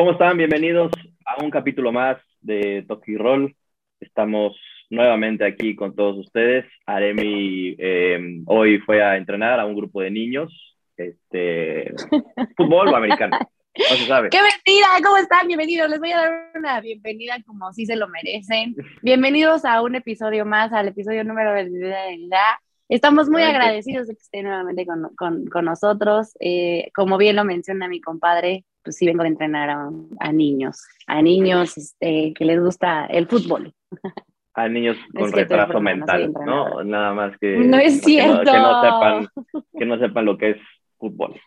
¿Cómo están? Bienvenidos a un capítulo más de Toki Roll. Estamos nuevamente aquí con todos ustedes. Aremi eh, hoy fue a entrenar a un grupo de niños, este, fútbol o americano. No se sabe. ¡Qué mentira! ¿Cómo están? Bienvenidos. Les voy a dar una bienvenida como si se lo merecen. Bienvenidos a un episodio más, al episodio número de la Estamos muy agradecidos de que estén nuevamente con, con, con nosotros. Eh, como bien lo menciona mi compadre, pues sí vengo de entrenar a, a niños, a niños este, que les gusta el fútbol. A niños con retraso mental, ¿no? Nada más que... No es cierto. Que no, que no, sepan, que no sepan lo que es fútbol.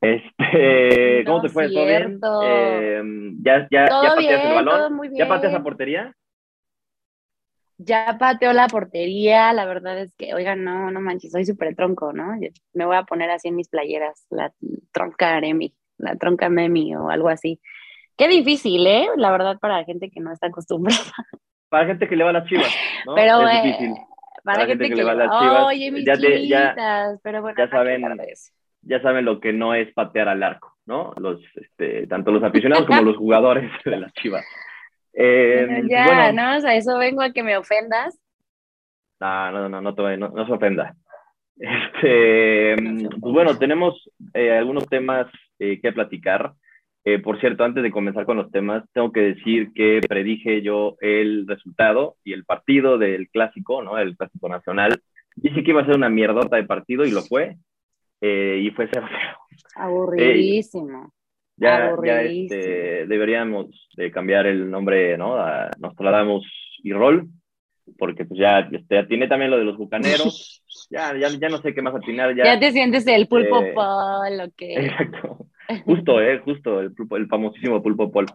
Este, ¿Cómo te fue? ¿Todo bien? Eh, ¿Ya, ya, ¿Todo ya pateas el balón? ¿Ya pateas la portería? Ya pateó la portería, la verdad es que, oigan, no, no manches, soy súper tronco, ¿no? Me voy a poner así en mis playeras, la tronca Aremi, la tronca Memi o algo así. Qué difícil, ¿eh? La verdad, para gente que no está acostumbrada. Para gente que le va a las chivas, ¿no? Pero, es difícil. para, para, gente, que, le va a las chivas. Oye, mis ya, te, ya, pero bueno, ya saben, ya saben lo que no es patear al arco, ¿no? Los, este, tanto los aficionados como los jugadores de las chivas. Eh, ya, ¿no? O sea, eso vengo a que me ofendas. No, no, no, no, no, no se ofenda. Este, pues bueno, tenemos eh, algunos temas eh, que platicar. Eh, por cierto, antes de comenzar con los temas, tengo que decir que predije yo el resultado y el partido del clásico, ¿no? El clásico nacional. Dije que iba a ser una mierdota de partido y lo fue. y fue 0-0. Aburridísimo. ya, ya este, deberíamos de cambiar el nombre, ¿no? A Nostradamus y Roll, porque pues ya, este, tiene también lo de los bucaneros. ya, ya, ya no sé qué más atinar. Ya, ya te sientes el pulpo eh, pol, ¿o qué? Exacto. Justo, eh, justo, el, el famosísimo pulpo pol.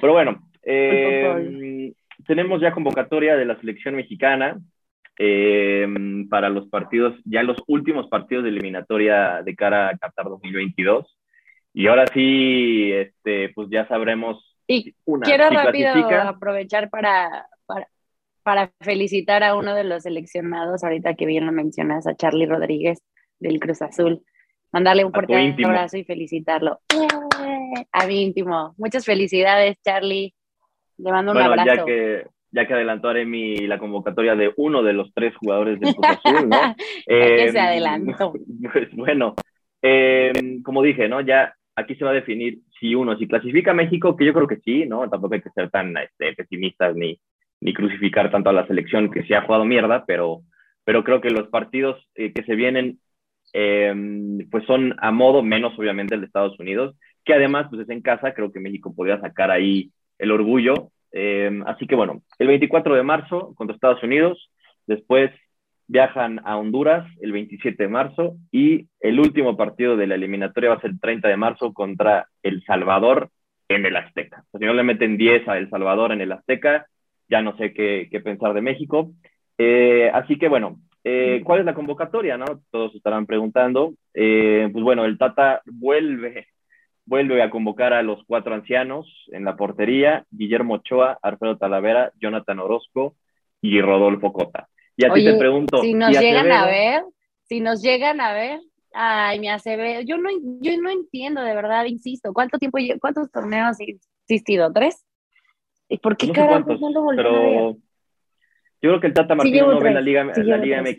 Pero bueno, eh, tenemos ya convocatoria de la selección mexicana eh, para los partidos, ya los últimos partidos de eliminatoria de cara a Qatar 2022. Y ahora sí, este, pues ya sabremos. Y quiero rápido aprovechar para, para, felicitar a uno de los seleccionados, ahorita que bien lo mencionas, a Charlie Rodríguez del Cruz Azul. Mandarle un fuerte abrazo y felicitarlo. A mi íntimo. Muchas felicidades, Charlie. Le mando un abrazo. Ya que, ya que adelantó Aremi la convocatoria de uno de los tres jugadores del Cruz Azul, ¿no? eh, se adelantó. Pues bueno, eh, como dije, ¿no? Ya aquí se va a definir si uno, si clasifica a México, que yo creo que sí, ¿no? Tampoco hay que ser tan este, pesimistas ni, ni crucificar tanto a la selección que sí ha jugado mierda, pero, pero creo que los partidos eh, que se vienen eh, pues son a modo menos obviamente el de Estados Unidos, que además pues es en casa, creo que México podría sacar ahí el orgullo. Eh, así que bueno, el 24 de marzo contra Estados Unidos, después viajan a Honduras el 27 de marzo y el último partido de la eliminatoria va a ser el 30 de marzo contra El Salvador en el Azteca. si no le meten 10 a El Salvador en el Azteca, ya no sé qué, qué pensar de México. Eh, así que bueno, eh, ¿cuál es la convocatoria? No? Todos estarán preguntando. Eh, pues bueno, el Tata vuelve, vuelve a convocar a los cuatro ancianos en la portería, Guillermo Ochoa, Alfredo Talavera, Jonathan Orozco y Rodolfo Cota. Y a ti te pregunto. Si nos llegan a ver, si nos llegan a ver, ay, me hace yo no, yo no entiendo, de verdad, insisto, ¿cuánto tiempo, cuántos torneos he existido? ¿Tres? ¿Y por qué no no lo volvió a ver? Yo creo que el Tata Martino no ve la Liga, la Liga MX.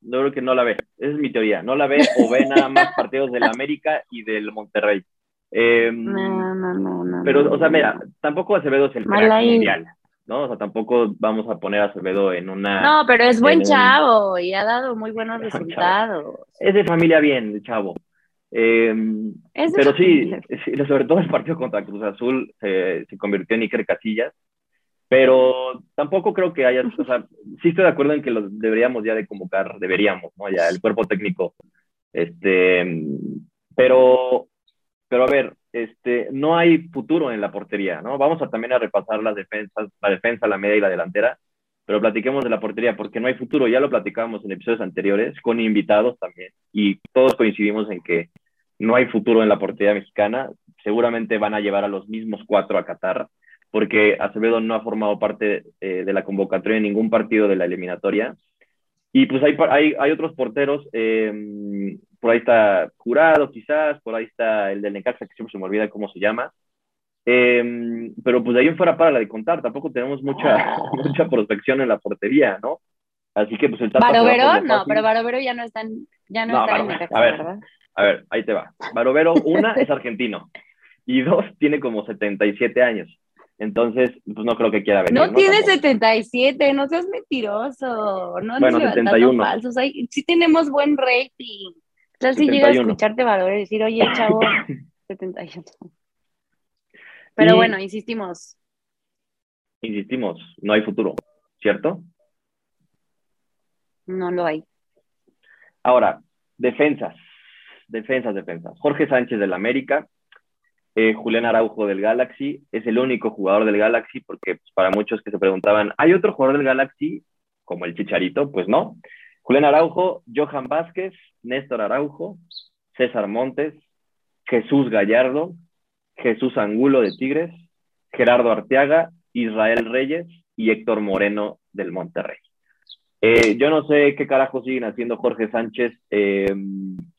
Yo creo que no la ve. Esa es mi teoría. No la ve o ve nada más partidos del América y del Monterrey. Eh, no, no, no, Pero, o sea, mira, tampoco Acevedo es el mundial, ¿no? O sea, tampoco vamos a poner a Acevedo en una... No, pero es buen chavo y ha dado muy buenos resultados. Es de familia bien, el chavo. Eh, pero sí, sobre todo el partido contra Cruz Azul se convirtió en Iker Casillas, pero tampoco creo que haya, o sea, sí estoy de acuerdo en que los deberíamos ya de convocar, deberíamos, ¿no? Ya el cuerpo técnico, este, pero, pero a ver, este, no hay futuro en la portería, ¿no? Vamos a también a repasar las defensas, la defensa, la media y la delantera, pero platiquemos de la portería porque no hay futuro, ya lo platicábamos en episodios anteriores con invitados también y todos coincidimos en que no hay futuro en la portería mexicana, seguramente van a llevar a los mismos cuatro a Qatar, porque Acevedo no ha formado parte eh, de la convocatoria en ningún partido de la eliminatoria. Y pues hay, hay, hay otros porteros, eh, por ahí está Jurado quizás, por ahí está el del Necaxa, que siempre se me olvida cómo se llama. Em, pero pues de ahí en fuera para la de contar, tampoco tenemos mucha, mucha prospección en la portería, ¿no? Así que pues el Tata Barovero, no, pero Barovero ya no está en, ya no, está en a ver, ¿verdad? A ver, ahí te va. Barovero, una, es argentino. Y dos, tiene como 77 años. Entonces, pues no creo que quiera venir. No, no tiene 77, no seas mentiroso. No bueno, 71. falsos. sí tenemos buen rating. Sea, si llega a escucharte Barovero y decir, oye, chavo, 71. Pero bueno, insistimos. Insistimos, no hay futuro, ¿cierto? No lo hay. Ahora, defensas, defensas, defensas. Jorge Sánchez del América, eh, Julián Araujo del Galaxy, es el único jugador del Galaxy, porque pues, para muchos que se preguntaban, ¿hay otro jugador del Galaxy como el Chicharito? Pues no. Julián Araujo, Johan Vázquez, Néstor Araujo, César Montes, Jesús Gallardo, Jesús Angulo de Tigres, Gerardo Arteaga, Israel Reyes y Héctor Moreno del Monterrey. Eh, yo no sé qué carajo siguen haciendo Jorge Sánchez eh,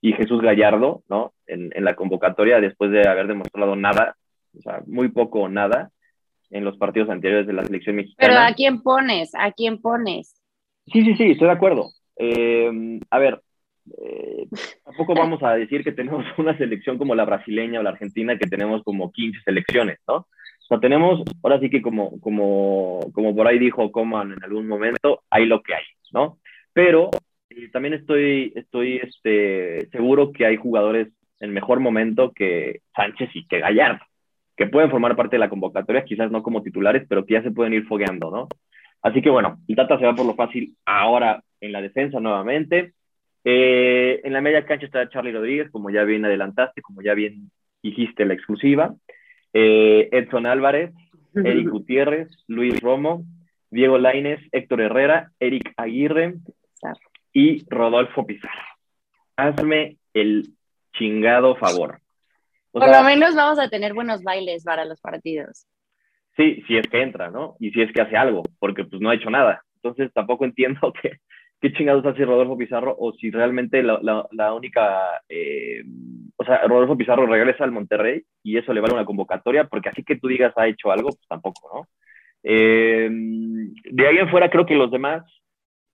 y Jesús Gallardo, ¿no? En, la convocatoria después de haber demostrado nada, o sea, muy poco o nada en los partidos anteriores de la selección mexicana. Pero ¿a quién pones? ¿A quién pones? Sí, sí, sí, estoy de acuerdo. Eh, a ver, eh, tampoco vamos a decir que tenemos una selección como la brasileña o la argentina, que tenemos como 15 selecciones, ¿no? O sea, tenemos, ahora sí que como, como, como por ahí dijo Coman en algún momento, hay lo que hay, ¿no? Pero eh, también estoy, estoy este, seguro que hay jugadores en mejor momento que Sánchez y que Gallardo, que pueden formar parte de la convocatoria, quizás no como titulares, pero que ya se pueden ir fogueando, ¿no? Así que bueno, el Tata se va por lo fácil ahora en la defensa nuevamente. Eh, en la media cancha está Charlie Rodríguez, como ya bien adelantaste, como ya bien dijiste la exclusiva. Eh, Edson Álvarez, Eric Gutiérrez, Luis Romo, Diego Laines, Héctor Herrera, Eric Aguirre y Rodolfo Pizarro. Hazme el chingado favor. Por lo menos vamos a tener buenos bailes para los partidos. Sí, si es que entra, ¿no? Y si es que hace algo, porque pues no ha hecho nada. Entonces tampoco entiendo que, qué chingados hace Rodolfo Pizarro o si realmente la, la, única, eh, o sea, Rodolfo Pizarro regresa al Monterrey y eso le vale una convocatoria, porque así que tú digas ha hecho algo, pues tampoco, ¿no? Eh, de ahí en fuera creo que los demás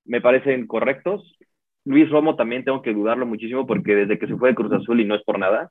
me parecen correctos. Luis Romo también tengo que dudarlo muchísimo porque desde que se fue de Cruz Azul y no es por nada,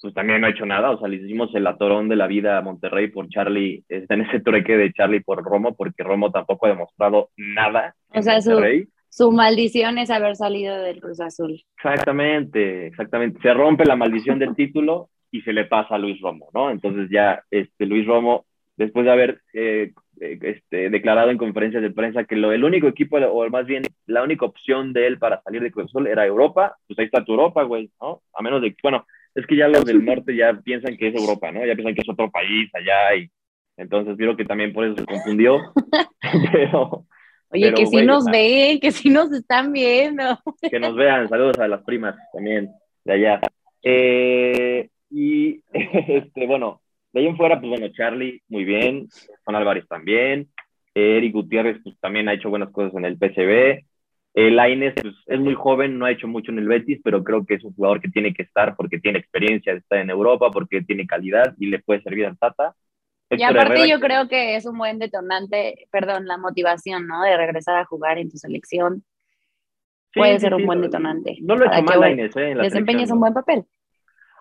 pues también no ha hecho nada. O sea, le hicimos el atorón de la vida a Monterrey por Charlie, está en ese trueque de Charlie por Romo, porque Romo tampoco ha demostrado nada. O sea, Monterrey. Su maldición es haber salido del Cruz Azul. Exactamente, exactamente. Se rompe la maldición del título y se le pasa a Luis Romo, ¿no? Entonces ya este, Luis Romo, después de haber eh, eh, este, declarado en conferencias de prensa que lo, el único equipo, o más bien la única opción de él para salir de Cruz Azul era Europa, pues ahí está tu Europa, güey, ¿no? A menos de bueno, es que ya los del norte ya piensan que es Europa, ¿no? Ya piensan que es otro país allá y entonces creo que también por eso se confundió, pero Oye, que si nos ven, que si nos están viendo. Que nos vean, saludos a las primas también de allá. Eh, y este, bueno, de ahí en fuera, pues bueno, Charlie, muy bien, Juan Álvarez también, Eric Gutiérrez, pues también ha hecho buenas cosas en el PCB. El Laines, pues es muy joven, no ha hecho mucho en el Betis, pero creo que es un jugador que tiene que estar porque tiene experiencia estar en Europa, porque tiene calidad y le puede servir al Tata y aparte yo creo que es un buen detonante, perdón, la motivación, ¿no? De regresar a jugar en tu selección. Puede ser un buen detonante. No lo he hecho mal, Lainez, ¿eh? desempeñes un buen papel.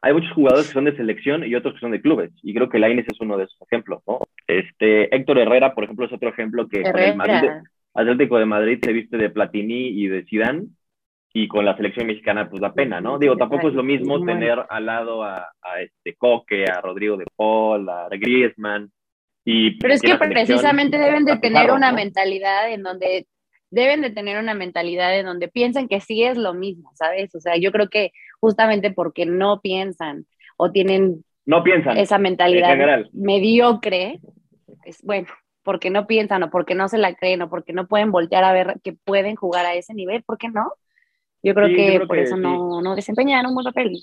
Hay muchos jugadores que son de selección y otros que son de clubes. Y creo que Lainez es uno de esos ejemplos, ¿no? Este, Héctor Herrera, por ejemplo, es otro ejemplo que con el Madrid, Atlético de Madrid se viste de Platini y de Zidane y con la selección mexicana pues da pena, ¿no? Digo, tampoco es lo mismo tener al lado a, este Coque, a Rodrigo de Paul, a Griezmann y Pero es que precisamente deben de tener una mentalidad en donde deben de tener una mentalidad en donde piensan que sí es lo mismo, ¿sabes? O sea, yo creo que justamente porque no piensan o tienen no piensan esa mentalidad mediocre, es bueno, porque no piensan o porque no se la creen o porque no pueden voltear a ver que pueden jugar a ese nivel, ¿por qué no? Yo creo que por eso no, no desempeñan un buen papel.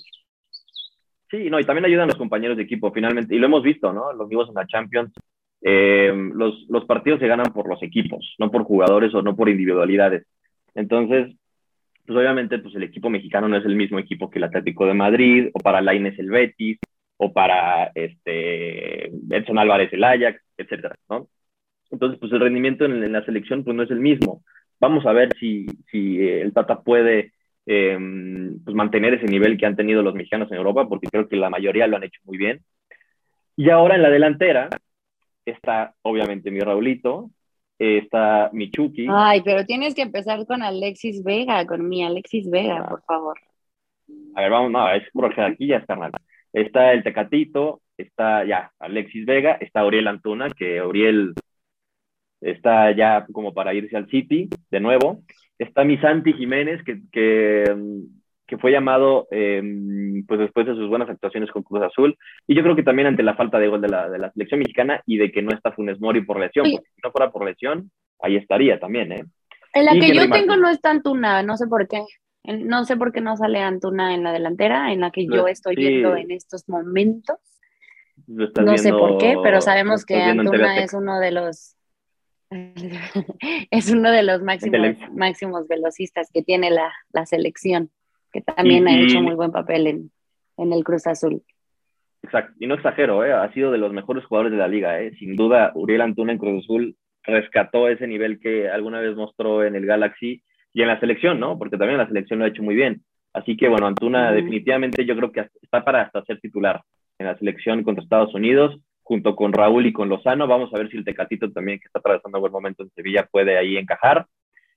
Sí, no, y también ayudan los compañeros de equipo, finalmente, y lo hemos visto, ¿no? Los vivos en la Champions, eh, los, los partidos se ganan por los equipos, no por jugadores o no por individualidades. Entonces, pues obviamente, pues el equipo mexicano no es el mismo equipo que el Atlético de Madrid, o para Laines el Betis, o para este, Edson Álvarez el Ajax, etcétera, ¿no? Entonces, pues el rendimiento en, la selección pues no es el mismo. Vamos a ver si, si eh, el Tata puede eh, pues mantener ese nivel que han tenido los mexicanos en Europa, porque creo que la mayoría lo han hecho muy bien. Y ahora en la delantera está obviamente mi Raulito, está mi Chucky. Ay, pero tienes que empezar con Alexis Vega, con mi Alexis Vega, por favor. A ver, vamos, no, es por aquí ya está el Tecatito, está ya Alexis Vega, está Uriel Antuna, que Uriel está ya como para irse al City de nuevo. Está mi Santi Jiménez, que, que, fue llamado em, pues después de sus buenas actuaciones con Cruz Azul. Y yo creo que también ante la falta de gol de la, de la selección mexicana y de que no está Funes Mori por lesión, porque si no fuera por lesión, ahí estaría también, ¿eh? En la que yo tengo no está Antuna, no sé por qué. No sé por qué no sale Antuna en la delantera, en la que yo estoy viendo en estos momentos. No sé por qué, pero sabemos que Antuna es uno de los es uno de los máximos, máximos velocistas que tiene la, la selección, que también ha hecho muy buen papel en, en, el Cruz Azul. Exacto, y no exagero, ¿eh? ha sido de los mejores jugadores de la liga. ¿eh? Sin duda, Uriel Antuna en Cruz Azul rescató ese nivel que alguna vez mostró en el Galaxy y en la selección, ¿no? Porque también la selección lo ha hecho muy bien. Así que, bueno, Antuna definitivamente yo creo que está para hasta ser titular en la selección contra Estados Unidos junto con Raúl y con Lozano. Vamos a ver si el Tecatito también, que está atravesando un buen momento en Sevilla, puede ahí encajar.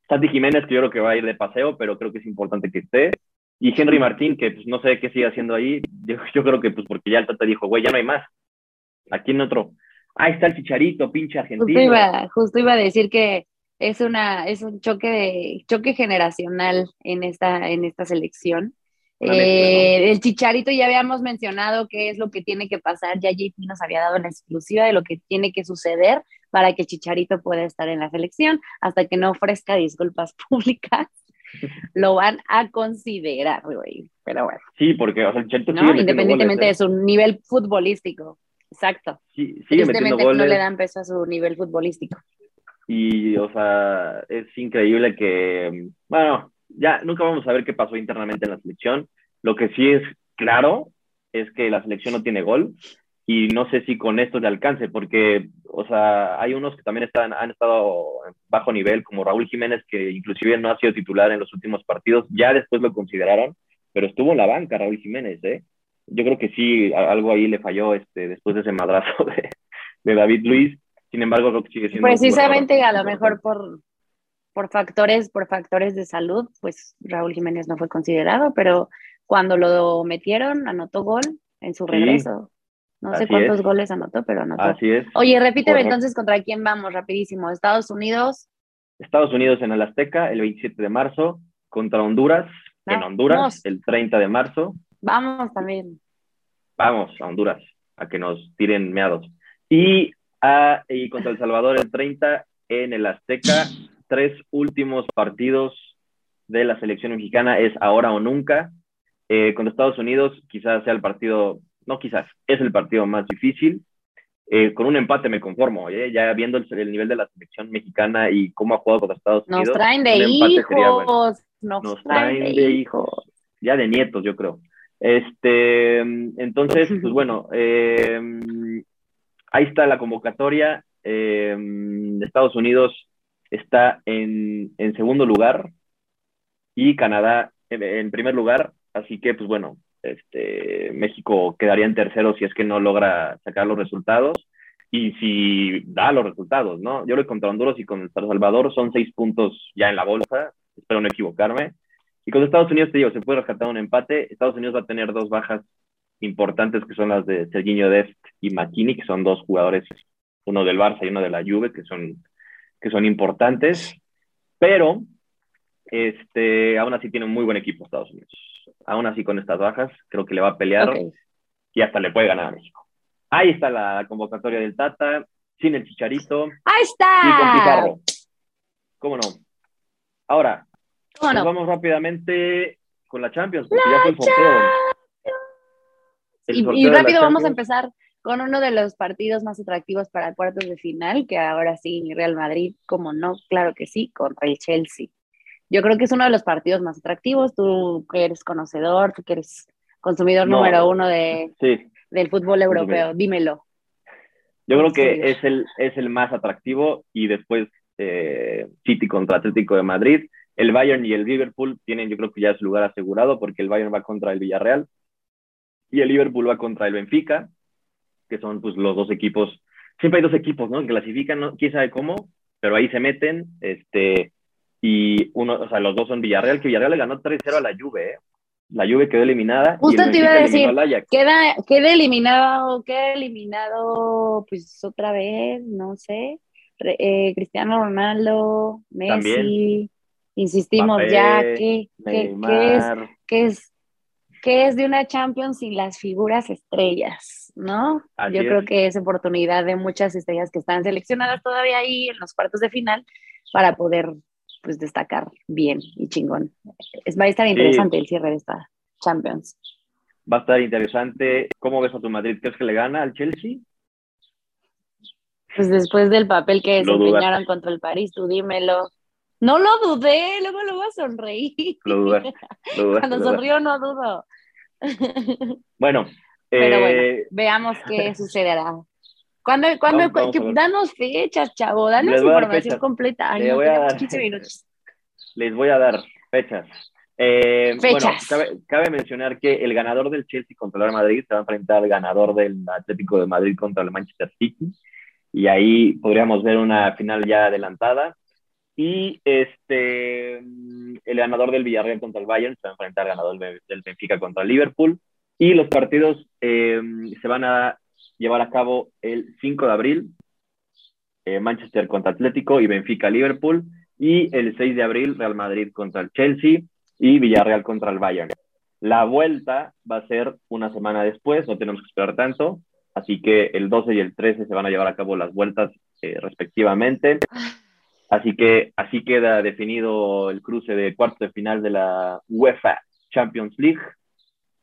Santi Jiménez, que yo creo que va a ir de paseo, pero creo que es importante que esté. Y Henry Martín, que pues no sé qué sigue haciendo ahí. Yo, creo que pues porque ya el Tata dijo, güey, ya no hay más. Aquí en otro. Ahí está el chicharito, pinche argentino. Justo iba, justo iba a decir que es una, es un choque de, choque generacional en esta, en esta selección. Eh, el Chicharito ya habíamos mencionado qué es lo que tiene que pasar, ya JP nos había dado la exclusiva de lo que tiene que suceder para que Chicharito pueda estar en la selección, hasta que no ofrezca disculpas públicas, lo van a considerar, güey. Pero bueno. Sí, porque o sea, ¿no? Independientemente de ¿eh? su nivel futbolístico. Exacto. Sí, sigue no le dan peso a su nivel futbolístico. Y, o sea, es increíble que, bueno, ya nunca vamos a ver qué pasó internamente en la selección. Lo que sí es claro es que la selección no tiene gol y no sé si con esto le alcance, porque, o sea, hay unos que también están, han estado bajo nivel, como Raúl Jiménez, que inclusive no ha sido titular en los últimos partidos, ya después lo consideraron, pero estuvo en la banca Raúl Jiménez, ¿eh? Yo creo que sí, algo ahí le falló este, después de ese madrazo de, de David Luis. Sin embargo, creo que sigue siendo. Precisamente, a lo mejor por, por factores, por factores de salud, pues Raúl Jiménez no fue considerado, pero cuando lo metieron, anotó gol en su regreso. No sé cuántos goles anotó, pero anotó. Así es. Oye, repíteme entonces contra quién vamos, rapidísimo. Estados Unidos. Estados Unidos en el Azteca, el 27 de marzo, contra Honduras, en Honduras, el 30 de marzo. Vamos también. Vamos a Honduras, a que nos tiren meados. Y, a, y contra El Salvador el 30 en el Azteca, tres últimos partidos de la selección mexicana es ahora o nunca. Eh, con Estados Unidos quizás sea el partido, no quizás, es el partido más difícil. Eh, con un empate me conformo, ¿eh? ya viendo el, nivel de la selección mexicana y cómo ha jugado contra Estados Unidos. Nos traen de hijos, nos, traen, de, hijos. Ya de nietos, yo creo. Este, entonces, pues bueno, ahí está la convocatoria. Estados Unidos está en, segundo lugar y Canadá en, primer lugar. Así que, pues bueno, este, México quedaría en tercero si es que no logra sacar los resultados y si da los resultados, ¿no? Yo lo contra Honduras y con El Salvador son seis puntos ya en la bolsa, espero no equivocarme. Y con Estados Unidos, te digo, se puede rescatar un empate. Estados Unidos va a tener dos bajas importantes que son las de Serginho Dest y McKinney, que son dos jugadores, uno del Barça y uno de la Juve, que son que son importantes, pero este, aún así tiene un muy buen equipo Estados Unidos. Aún así con estas bajas, creo que le va a pelear y hasta le puede ganar a México. Ahí está la convocatoria del Tata, sin el Chicharito. Ahí está. Y con Pizarro. ¿Cómo no? Ahora, vamos rápidamente con la Champions, porque ya fue el sorteo. y, rápido vamos a empezar con uno de los partidos más atractivos para cuartos de final, que ahora sí, Real Madrid, como no, claro que sí, contra el Chelsea. Yo creo que es uno de los partidos más atractivos, tú que eres conocedor, tú que eres consumidor número uno de, del fútbol europeo? Dímelo. Yo creo que es el, es el más atractivo y después eh, City contra Atlético de Madrid. El Bayern y el Liverpool tienen, yo creo que ya su lugar asegurado porque el Bayern va contra el Villarreal y el Liverpool va contra el Benfica, que son pues los dos equipos. Siempre hay dos equipos, ¿no? Que clasifican, ¿no? quién sabe cómo, pero ahí se meten, este, y uno, o sea, los dos son Villarreal, que Villarreal le ganó 3-0 a la Juve, ¿eh? La Juve quedó eliminada. Justo te iba a decir, queda, queda eliminado, queda eliminado, pues otra vez, no sé, eh, Cristiano Ronaldo, Messi, insistimos ya, que, que, es, que, es, que es de una Champions sin las figuras estrellas, ¿no? Yo creo que es oportunidad de muchas estrellas que están seleccionadas todavía ahí en los cuartos de final para poder pues destacar bien y chingón. Es, va a estar interesante el cierre de esta Champions. Va a estar interesante. ¿Cómo ves a tu Madrid? ¿Crees que le gana al Chelsea? Pues después del papel que desempeñaron contra el París, tú dímelo. No lo dudé, luego lo voy a sonreír. Lo dudaste, Cuando sonrió no dudo. Bueno, pero bueno, eh, veamos qué sucederá. ¿Cuándo, cuándo, danos fechas, chavo, danos información completa. les, voy a dar, 15 minutos. les voy a dar fechas. Eh, fechas. Bueno, cabe, mencionar que el ganador del Chelsea contra el Madrid se va a enfrentar al ganador del Atlético de Madrid contra el Manchester City. Y ahí podríamos ver una final ya adelantada. Y este, el ganador del Villarreal contra el Bayern se va a enfrentar al ganador del Benfica contra el Liverpool. Y los partidos eh, se van a llevar a cabo el 5 de abril, eh, Manchester contra Atlético y Benfica Liverpool, y el 6 de abril Real Madrid contra el Chelsea y Villarreal contra el Bayern. La vuelta va a ser una semana después, no tenemos que esperar tanto, así que el 12 y el 13 se van a llevar a cabo las vueltas eh, respectivamente. Así que así queda definido el cruce de cuartos de final de la UEFA Champions League.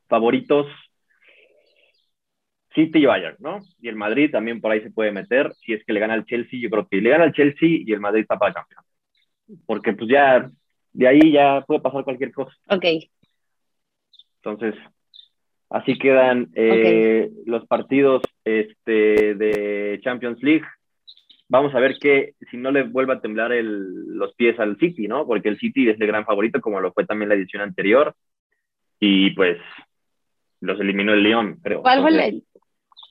Favoritos City y Bayern, ¿no? Y el Madrid también por ahí se puede meter. Si es que le gana al Chelsea, yo creo que le gana al Chelsea y el Madrid está para campeón. Porque pues ya, de ahí ya puede pasar cualquier cosa. Ok. Entonces, así quedan eh, los partidos este, de Champions League. Vamos a ver que si no le vuelva a temblar los pies al City, ¿no? Porque el City es el gran favorito, como lo fue también la edición anterior. Y pues los eliminó el León, creo. ¿Cuál fue el,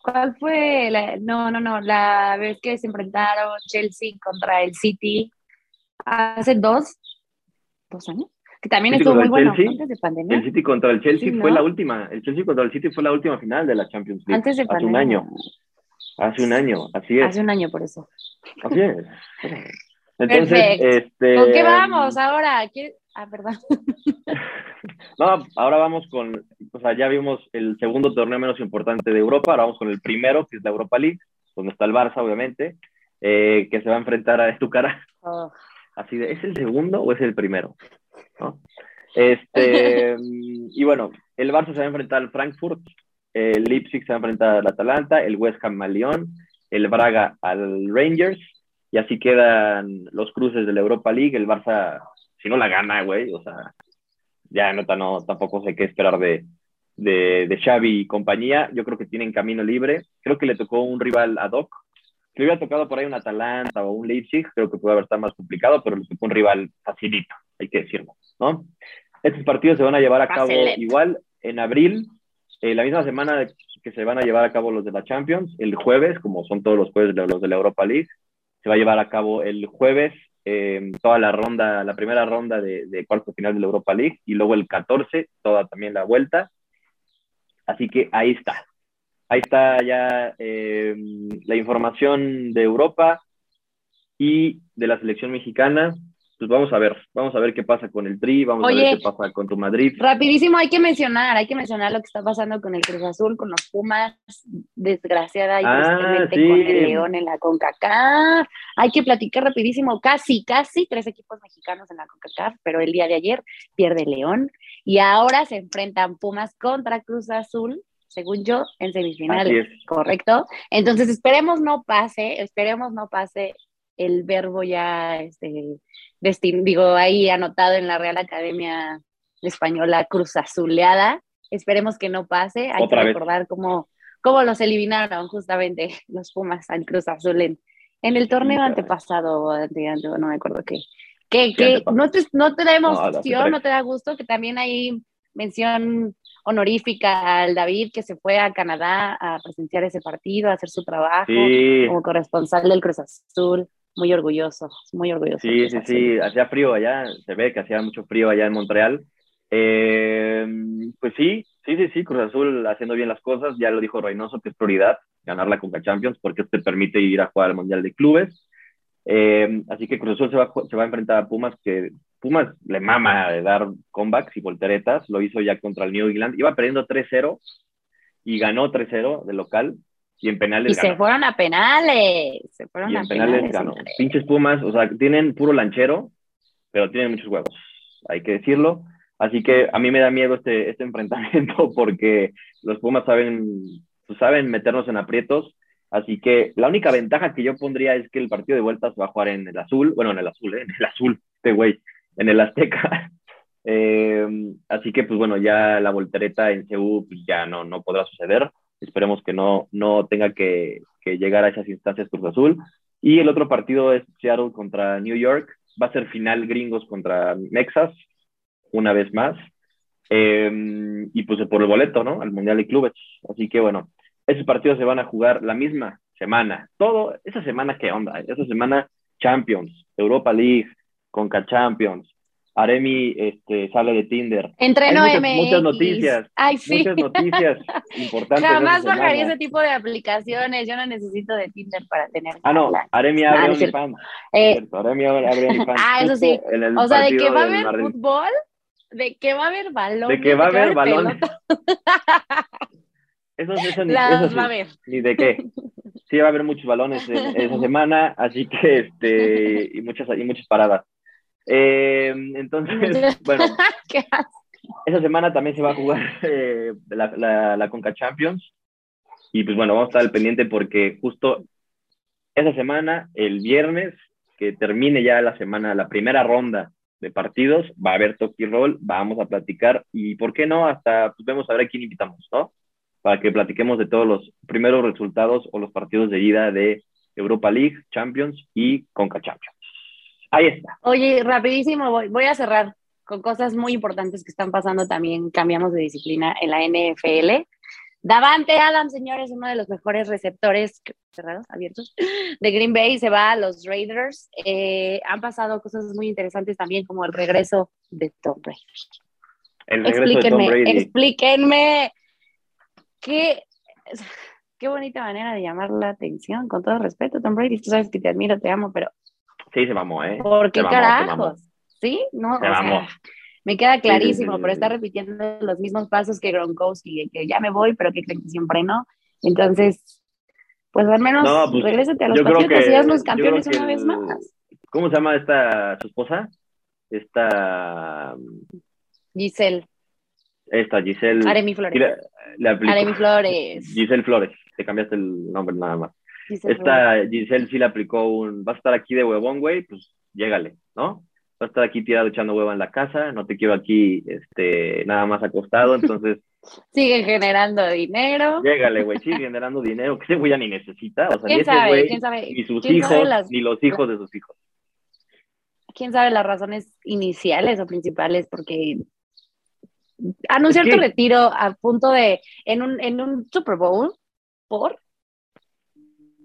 ¿Cuál fue la, no, no, no, la vez que se enfrentaron Chelsea contra el City hace dos, dos años? Que también estuvo muy bueno antes de pandemia. El City contra el Chelsea fue la última, el Chelsea contra el City fue la última final de la Champions League. Antes de pandemia. Un año. Hace un año, así es. Hace un año por eso. Así es. Entonces, Perfecto. este. ¿Con qué vamos ahora? Ah, perdón. No, ahora vamos con, o sea, ya vimos el segundo torneo menos importante de Europa, ahora vamos con el primero, que es la Europa League, donde está el Barça, obviamente, eh, que se va a enfrentar a Estucara. Oh. Así de, ¿es el segundo o es el primero? Este, y bueno, el Barça se va a enfrentar al Frankfurt, el Leipzig se va a enfrentar al Atalanta, el West Ham al Lyon, el Braga al Rangers, y así quedan los cruces de la Europa League, el Barça, si no la gana, güey, o sea, ya nota, no, tampoco sé qué esperar de, de, de, Xavi y compañía. Yo creo que tienen camino libre. Creo que le tocó un rival ad hoc. Si le hubiera tocado por ahí un Atalanta o un Leipzig, creo que puede haber estado más complicado, pero le tocó un rival facilito, hay que decirlo, ¿no? Estos partidos se van a llevar a cabo igual en abril, eh, la misma semana que se van a llevar a cabo los de la Champions, el jueves, como son todos los jueves los de la Europa League, se va a llevar a cabo el jueves eh, toda la ronda, la primera ronda de, de, cuarto final de la Europa League y luego el 14, toda también la vuelta. Así que ahí está. Ahí está ya eh, la información de Europa y de la selección mexicana pues vamos a ver, vamos a ver qué pasa con el Tri, vamos a ver qué pasa con tu Madrid. Rapidísimo, hay que mencionar, hay que mencionar lo que está pasando con el Cruz Azul, con los Pumas, desgraciada y ah, con el León en la CONCACAF. Hay que platicar rapidísimo, casi, casi tres equipos mexicanos en la CONCACAF, pero el día de ayer pierde León y ahora se enfrentan Pumas contra Cruz Azul según yo, en semifinales, ¿correcto? Entonces esperemos no pase, esperemos no pase el verbo ya este, digo, ahí anotado en la Real Academia Española Cruz Azuleada. Esperemos que no pase. Hay que recordar cómo, cómo los eliminaron justamente los Pumas al Cruz Azul en, en el torneo antepasado, no me acuerdo qué. Que, que no, te, no te da emoción, no, te da gusto, que también hay mención honorífica al David que se fue a Canadá a presenciar ese partido, a hacer su trabajo como corresponsal del Cruz Azul. Muy orgulloso, muy orgulloso. Sí, sí, sí, hacía frío allá, se ve que hacía mucho frío allá en Montreal. Eh, pues sí, sí, sí, sí, Cruz Azul haciendo bien las cosas, ya lo dijo Reynoso que es prioridad ganar la Conca Champions porque te permite ir a jugar al Mundial de Clubes. Eh, así que Cruz Azul se va, se va a enfrentar a Pumas, que Pumas le mama de dar comebacks y volteretas, lo hizo ya contra el New England, iba perdiendo 3-0 y ganó 3-0 de local y en penales y se fueron a penales, se fueron y en penales, ganó. Pinches Pumas, o sea, tienen puro lanchero, pero tienen muchos huevos, hay que decirlo. Así que a mí me da miedo este, este enfrentamiento porque los Pumas saben, pues, saben meternos en aprietos Así que la única ventaja que yo pondría es que el partido de vuelta se va a jugar en el azul, bueno, en el azul, ¿eh? en el azul, este güey, en el Azteca. Eh, así que, pues bueno, ya la voltereta en CU pues, ya no, no podrá suceder. Esperemos que no, no tenga que, que llegar a esas instancias Cruz Azul. Y el otro partido es Seattle contra New York. Va a ser final gringos contra Mexas, una vez más. Eh, y pues por el boleto, ¿no? Al Mundial de Clubes. Así que bueno, esos partidos se van a jugar la misma semana. Todo, esa semana, ¿qué onda? Esa semana, Champions, Europa League, Conca Champions. Aremi este, sale de Tinder. Entreno Hay muchas, muchas noticias. Ay, sí. Muchas noticias importantes. Jamás bajaría ese tipo de aplicaciones. Yo no necesito de Tinder para tener. Ah, no. Aremi abre OnlyFans. Eh, Aremi abre OnlyFans. Ah, eso sí. O sea, de que va a haber fútbol, de que va a haber balón. De que va a haber balón. Eso, eso, ni, eso va a haber. ni de qué. Sí, va a haber muchos balones esa semana, así que, este, y muchas, y muchas paradas. Eh, entonces, bueno, esa semana también se va a jugar eh, la, la, la, Conca Champions. Y pues bueno, vamos a estar al pendiente porque justo esa semana, el viernes, que termine ya la semana, la primera ronda de partidos, va a haber Toki Roll, vamos a platicar y, ¿por qué no? Hasta pues, vemos a ver a quién invitamos, ¿no? para que platiquemos de todos los primeros resultados o los partidos de ida de Europa League, Champions y Conca Champions. Ahí está. Oye, rapidísimo, voy, voy a cerrar con cosas muy importantes que están pasando también. Cambiamos de disciplina en la NFL. Davante Adams, señores, uno de los mejores receptores cerrados, abiertos, de Green Bay, se va a los Raiders. Eh, han pasado cosas muy interesantes también, como el regreso de Tom Brady. El regreso de Tom Brady. explíquenme qué, qué bonita manera de llamar la atención, con todo respeto, Tom Brady, tú sabes que te admiro, te amo, pero... Sí, se mamó, ¿eh? ¿Por qué carajos? ¿Sí? No, me queda clarísimo, pero está repitiendo los mismos pasos que Gronkowski, que ya me voy, pero que creen que siempre no. Entonces, pues al menos no, pues, regrésate a los patriotas y haznos campeones una vez más. ¿Cómo se llama esta, su esposa? Esta... Giselle. Esta, Giselle. Aremi Flores. Aremi Flores. Giselle Flores, te cambiaste el nombre nada más. Esta Giselle sí le aplicó un, vas a estar aquí de huevón, güey, pues llégale, ¿no? Vas a estar aquí tirado echando hueva en la casa, no te quiero aquí este, nada más acostado, entonces... Sigue generando dinero. Llégale, güey, sigue generando dinero, que ese güey ya ni necesita, o sea, ni ese güey, ni sus hijos, ni los hijos de sus hijos. ¿Quién sabe las razones iniciales o principales? Porque anunciar tu retiro a punto de, en un, en un Super Bowl, ¿por?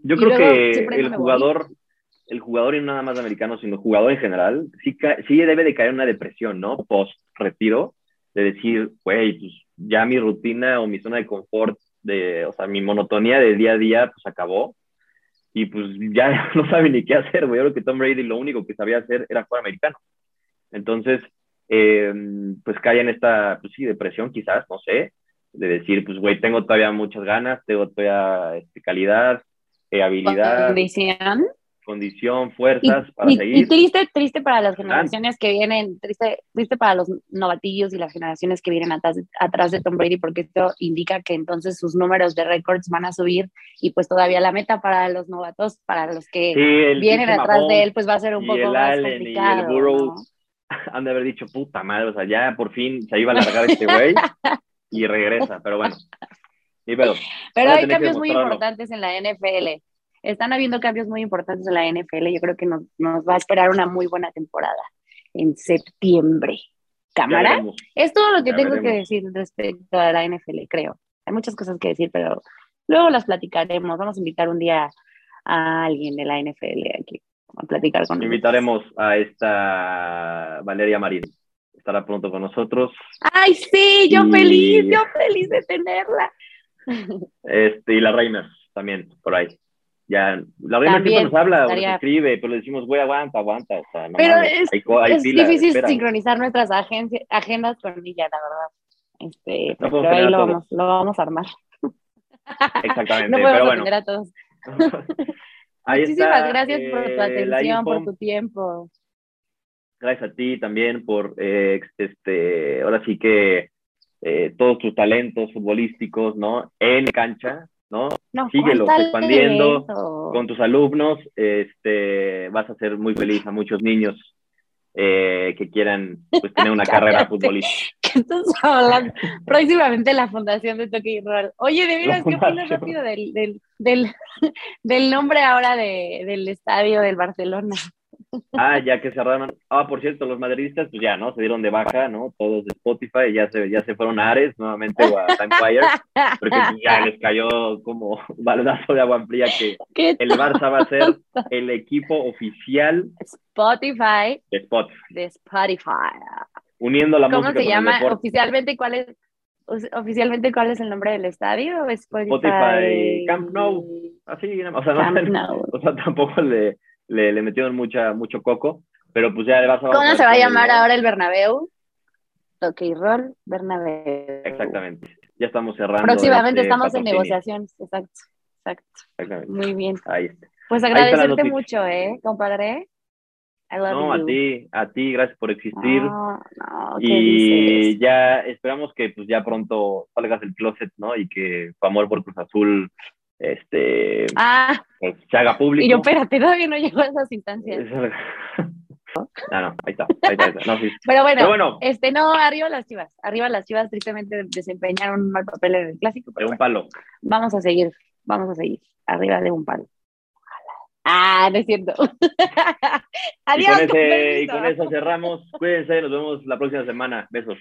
Yo creo que el jugador, el jugador y no nada más americano, sino el jugador en general, sí, sí debe de caer en una depresión, ¿no? Post retiro, de decir, güey, pues ya mi rutina o mi zona de confort, de, o sea, mi monotonía de día a día, pues acabó. Y pues ya no sabe ni qué hacer, güey. Yo creo que Tom Brady lo único que sabía hacer era jugar americano. Entonces, eh, pues cae en esta, pues sí, depresión quizás, no sé, de decir, pues güey, tengo todavía muchas ganas, tengo todavía este, calidad, eh, habilidad. Condición. Condición, fuerzas para seguir. Y triste, triste para las generaciones que vienen, triste, triste para los novatillos y las generaciones que vienen atrás, atrás de Tom Brady, porque esto indica que entonces sus números de récords van a subir y pues todavía la meta para los novatos, para los que vienen atrás de él, pues va a ser un poco más complicado. han de haber dicho, puta madre, o sea, ya por fin se iba a largar este güey y regresa, pero bueno. Pero, pero hay cambios muy importantes en la NFL. Están habiendo cambios muy importantes en la NFL. Yo creo que nos, nos va a esperar una muy buena temporada en septiembre. ¿Cámara? Es todo lo que tengo que decir respecto a la NFL, creo. Hay muchas cosas que decir, pero luego las platicaremos. Vamos a invitar un día a alguien de la NFL aquí a platicar con Invitaremos a esta Valeria Marín. Estará pronto con nosotros. Ay, sí, yo feliz, yo feliz de tenerla. Este, y la Reina también, por ahí ya la reina siempre nos habla o nos escribe, pero le decimos, güey, aguanta, aguanta. O sea, pero es, es difícil sincronizar nuestras agendas con ella, la verdad. Este, pero ahí lo vamos, lo vamos a armar. Exactamente, no podemos pero bueno. a todos. Muchísimas gracias por tu eh, atención, por tu tiempo. Gracias a ti también por, eh, este, ahora sí que eh, todos tus talentos futbolísticos, ¿no? En cancha, ¿no? no Síguelo expandiendo con tus alumnos, este, vas a ser muy feliz a muchos niños eh, que quieran pues, tener una carrera futbolística. ¿Qué estás hablando? Próximamente la fundación de Toque Rural. Oye, de veras, ¿qué opinas rápido del, del, del, del nombre ahora de, del estadio del Barcelona? Ah, ya que cerraron. Ah, por cierto, los madridistas, pues ya, ¿no? Se dieron de baja, ¿no? Todos de Spotify, ya se, ya se fueron a Ares nuevamente o a Timefire, porque pues, ya les cayó como balonazo de agua fría que el Barça va a ser el equipo oficial Spotify de Spotify. De Spotify. Uniendo la música. ¿Cómo se llama oficialmente? ¿Cuál es? oficialmente cuál es el nombre del estadio? Spotify, Spotify Camp Nou. Así, o sea, no, o sea, tampoco le le, le metieron mucha, mucho coco, pero pues ya le vas a... ¿Cómo se va a llamar ahora el Bernabéu? Ok, Roll Bernabéu. Exactamente. Ya estamos cerrando. Próximamente este estamos en negociaciones, exacto, exacto. Exactamente. Muy bien. Ahí está. Pues agradecerte mucho, ¿eh, compadre? no, a ti, a ti, gracias por existir. No, no, y ya esperamos que pues ya pronto salgas del closet, ¿no? Y que tu amor por Cruz Azul este, ah, pues, se haga público. Y yo, espérate, todavía no llego a esas instancias. no, no, ahí está, ahí está. No, sí. Pero, bueno, bueno, este, no, arriba las chivas, arriba las chivas tristemente desempeñaron un mal papel en el clásico. de un palo. Vamos a seguir, vamos a seguir, arriba de un palo. Ah, no es cierto. Adiós. Y con, ese, y con eso cerramos. Cuídense, nos vemos la próxima semana. Besos.